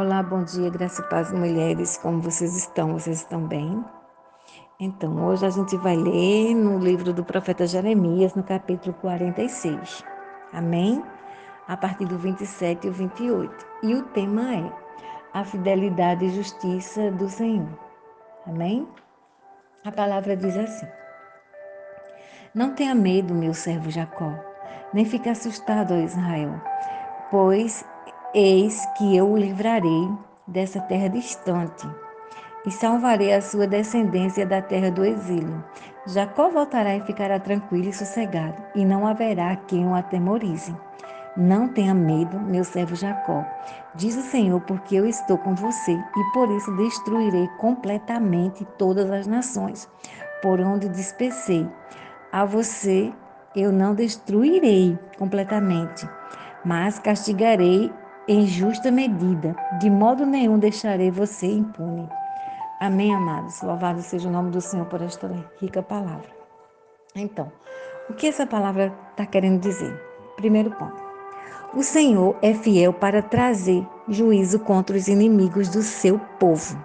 Olá, bom dia, graça e paz, mulheres. Como vocês estão? Vocês estão bem? Então, hoje a gente vai ler no livro do profeta Jeremias, no capítulo 46. Amém? A partir do 27 e o 28. E o tema é a fidelidade e justiça do Senhor. Amém? A palavra diz assim: Não tenha medo, meu servo Jacó, nem fique assustado, ó Israel, pois Eis que eu o livrarei dessa terra distante e salvarei a sua descendência da terra do exílio. Jacó voltará e ficará tranquilo e sossegado, e não haverá quem o atemorize. Não tenha medo, meu servo Jacó, diz o Senhor, porque eu estou com você, e por isso destruirei completamente todas as nações, por onde dispersei. A você eu não destruirei completamente, mas castigarei em justa medida. De modo nenhum deixarei você impune. Amém, amados. Louvado seja o nome do Senhor por esta rica palavra. Então, o que essa palavra está querendo dizer? Primeiro ponto. O Senhor é fiel para trazer juízo contra os inimigos do seu povo.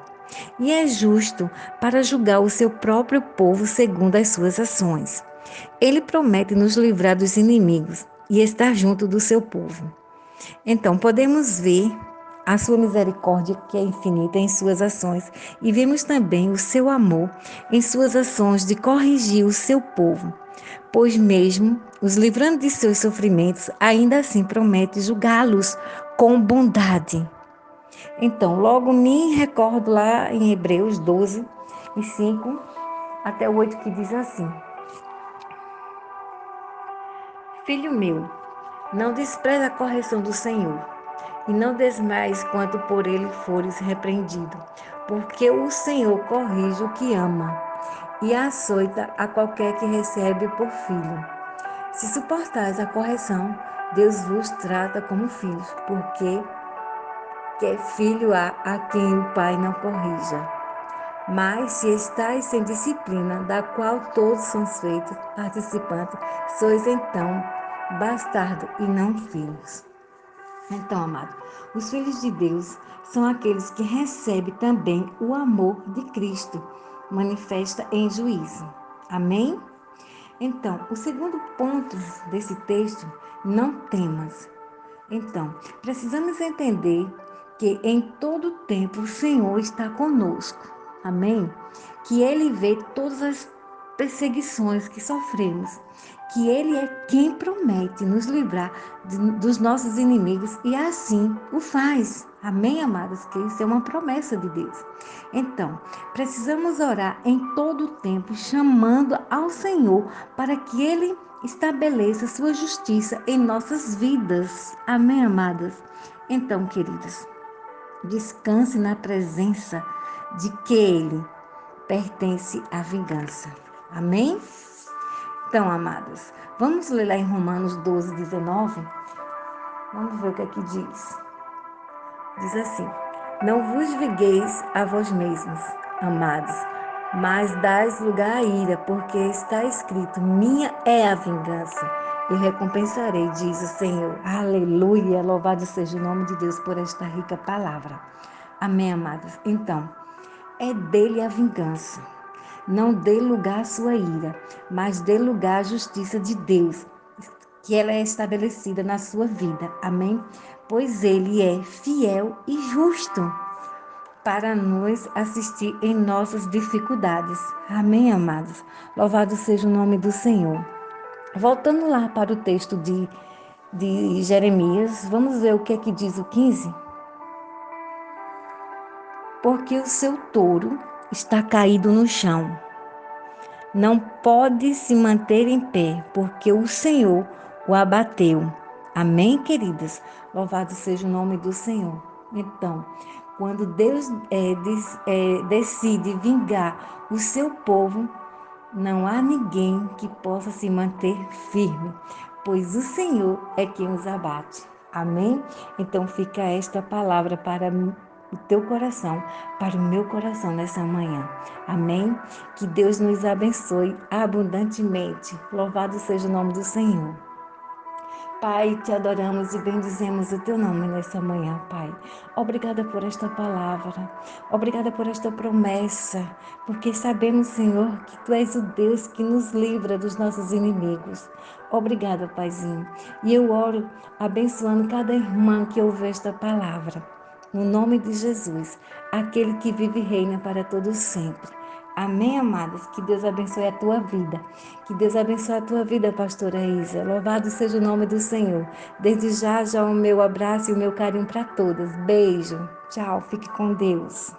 E é justo para julgar o seu próprio povo segundo as suas ações. Ele promete nos livrar dos inimigos e estar junto do seu povo. Então, podemos ver a sua misericórdia, que é infinita em suas ações, e vemos também o seu amor em suas ações de corrigir o seu povo, pois mesmo os livrando de seus sofrimentos, ainda assim promete julgá-los com bondade. Então, logo me recordo lá em Hebreus 12 e 5 até o 8 que diz assim: Filho meu, não despreze a correção do Senhor, e não desmais quanto por ele fores repreendido, porque o Senhor corrige o que ama, e açoita a qualquer que recebe por filho. Se suportais a correção, Deus vos trata como filhos, porque que filho há a quem o Pai não corrija. Mas se estáis sem disciplina, da qual todos são feitos participantes, sois então bastardo e não filhos. Então, amado, os filhos de Deus são aqueles que recebem também o amor de Cristo, manifesta em juízo. Amém? Então, o segundo ponto desse texto, não temas. Então, precisamos entender que em todo tempo o Senhor está conosco. Amém? Que Ele vê todas as perseguições que sofremos, que Ele é quem promete nos livrar de, dos nossos inimigos e assim o faz. Amém, amados? Que isso é uma promessa de Deus. Então, precisamos orar em todo o tempo, chamando ao Senhor para que Ele estabeleça sua justiça em nossas vidas. Amém, amadas? Então, queridas, descanse na presença de que Ele pertence à vingança. Amém? Então, amadas, vamos ler lá em Romanos 12, 19? Vamos ver o que aqui diz. Diz assim: Não vos vigueis a vós mesmos, amados, mas dais lugar à ira, porque está escrito: Minha é a vingança, eu recompensarei, diz o Senhor. Aleluia! Louvado seja o nome de Deus por esta rica palavra. Amém, amados? Então, é dele a vingança. Não dê lugar à sua ira, mas dê lugar à justiça de Deus, que ela é estabelecida na sua vida. Amém? Pois ele é fiel e justo para nos assistir em nossas dificuldades. Amém, amados? Louvado seja o nome do Senhor. Voltando lá para o texto de, de Jeremias, vamos ver o que é que diz o 15? Porque o seu touro está caído no chão. Não pode se manter em pé, porque o Senhor o abateu. Amém, queridas? Louvado seja o nome do Senhor. Então, quando Deus é, diz, é, decide vingar o seu povo, não há ninguém que possa se manter firme, pois o Senhor é quem os abate. Amém? Então fica esta palavra para o teu coração para o meu coração nessa manhã. Amém? Que Deus nos abençoe abundantemente. Louvado seja o nome do Senhor. Pai, te adoramos e bendizemos o teu nome nessa manhã, Pai. Obrigada por esta palavra, obrigada por esta promessa, porque sabemos, Senhor, que tu és o Deus que nos livra dos nossos inimigos. Obrigada, Paizinho. E eu oro abençoando cada irmã que ouve esta palavra. No nome de Jesus, aquele que vive e reina para todos sempre. Amém, amadas? Que Deus abençoe a tua vida. Que Deus abençoe a tua vida, pastora Isa. Louvado seja o nome do Senhor. Desde já, já o meu abraço e o meu carinho para todas. Beijo. Tchau. Fique com Deus.